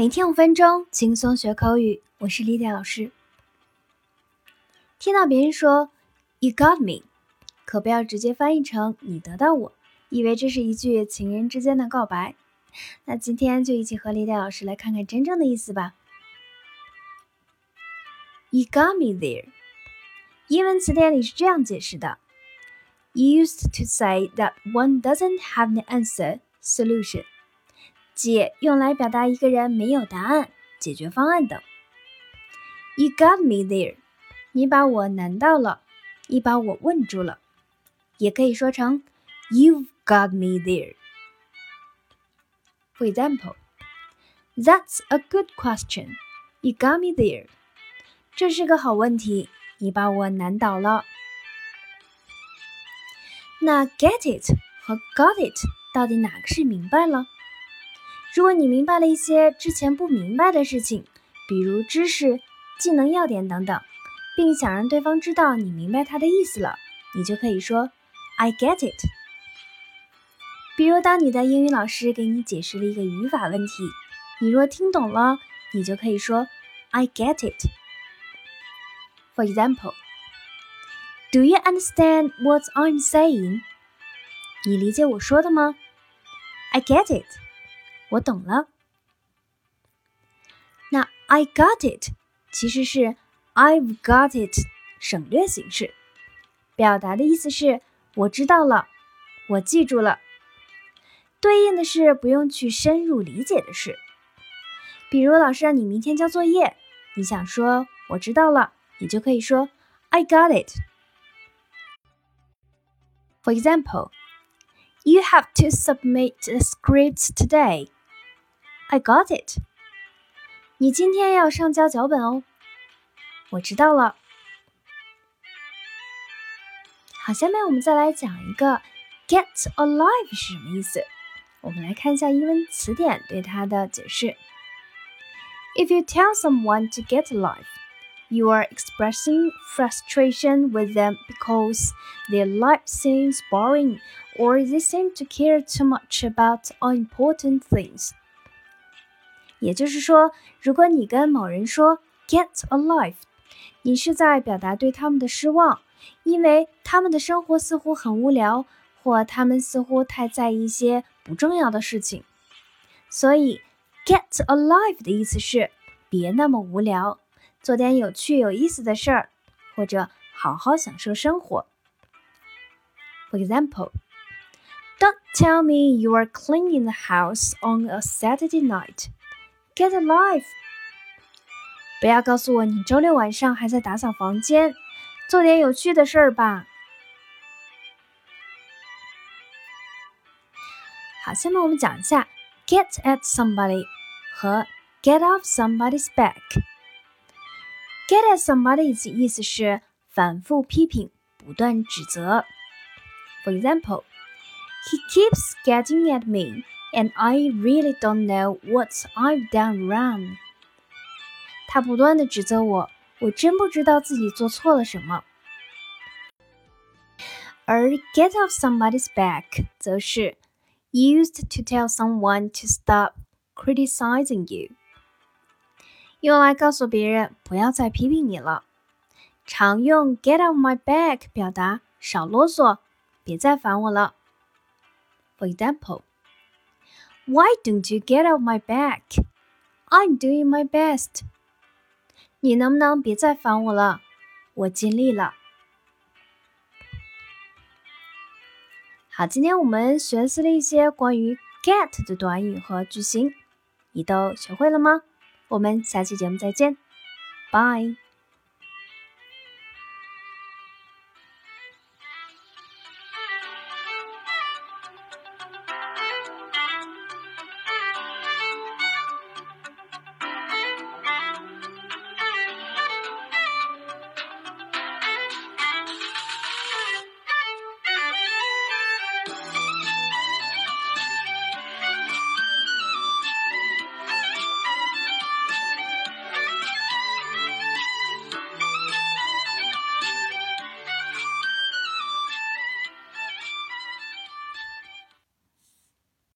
每天五分钟，轻松学口语。我是丽丽老师。听到别人说 “You got me”，可不要直接翻译成“你得到我”，以为这是一句情人之间的告白。那今天就一起和丽丽老师来看看真正的意思吧。You got me there。英文词典里是这样解释的：Used to say that one doesn't have the answer solution。解用来表达一个人没有答案、解决方案等。You got me there，你把我难到了，你把我问住了。也可以说成 You've got me there。For example，That's a good question. You got me there。这是个好问题，你把我难倒了。那 get it 和 got it 到底哪个是明白了？如果你明白了一些之前不明白的事情，比如知识、技能要点等等，并想让对方知道你明白他的意思了，你就可以说 "I get it"。比如，当你的英语老师给你解释了一个语法问题，你若听懂了，你就可以说 "I get it"。For example, "Do you understand what I'm saying?" 你理解我说的吗？I get it。我懂了。那 I got it 其实是 I've got it 省略形式，表达的意思是我知道了，我记住了。对应的是不用去深入理解的事。比如老师让你明天交作业，你想说我知道了，你就可以说 I got it。For example, you have to submit the script today. I got it。你今天要上交脚本哦。我知道了。好，下面我们再来讲一个 “get alive” 是什么意思。我们来看一下英文词典对它的解释。If you tell someone to get alive, you are expressing frustration with them because their life seems boring or they seem to care too much about unimportant things. 也就是说，如果你跟某人说 “get a life”，你是在表达对他们的失望，因为他们的生活似乎很无聊，或他们似乎太在意一些不重要的事情。所以，“get a life” 的意思是别那么无聊，做点有趣有意思的事儿，或者好好享受生活。For example, don't tell me you are cleaning the house on a Saturday night. Get a life！不要告诉我你周六晚上还在打扫房间，做点有趣的事儿吧。好，下面我们讲一下 get at somebody 和 get off somebody's back。get at somebody 的意思是反复批评、不断指责。For example, he keeps getting at me. And I really don't know what I've done wrong。他不断的指责我，我真不知道自己做错了什么。而 get off somebody's back 则是 used to tell someone to stop criticizing you，用来告诉别人不要再批评你了。常用 get off my back 表达少啰嗦，别再烦我了。For example。 Why don't you get off my back? I'm doing my best. 你能不能别再烦我了？我尽力了。好，今天我们学习了一些关于 get 的短语和句型，你都学会了吗？我们下期节目再见，，Bye.。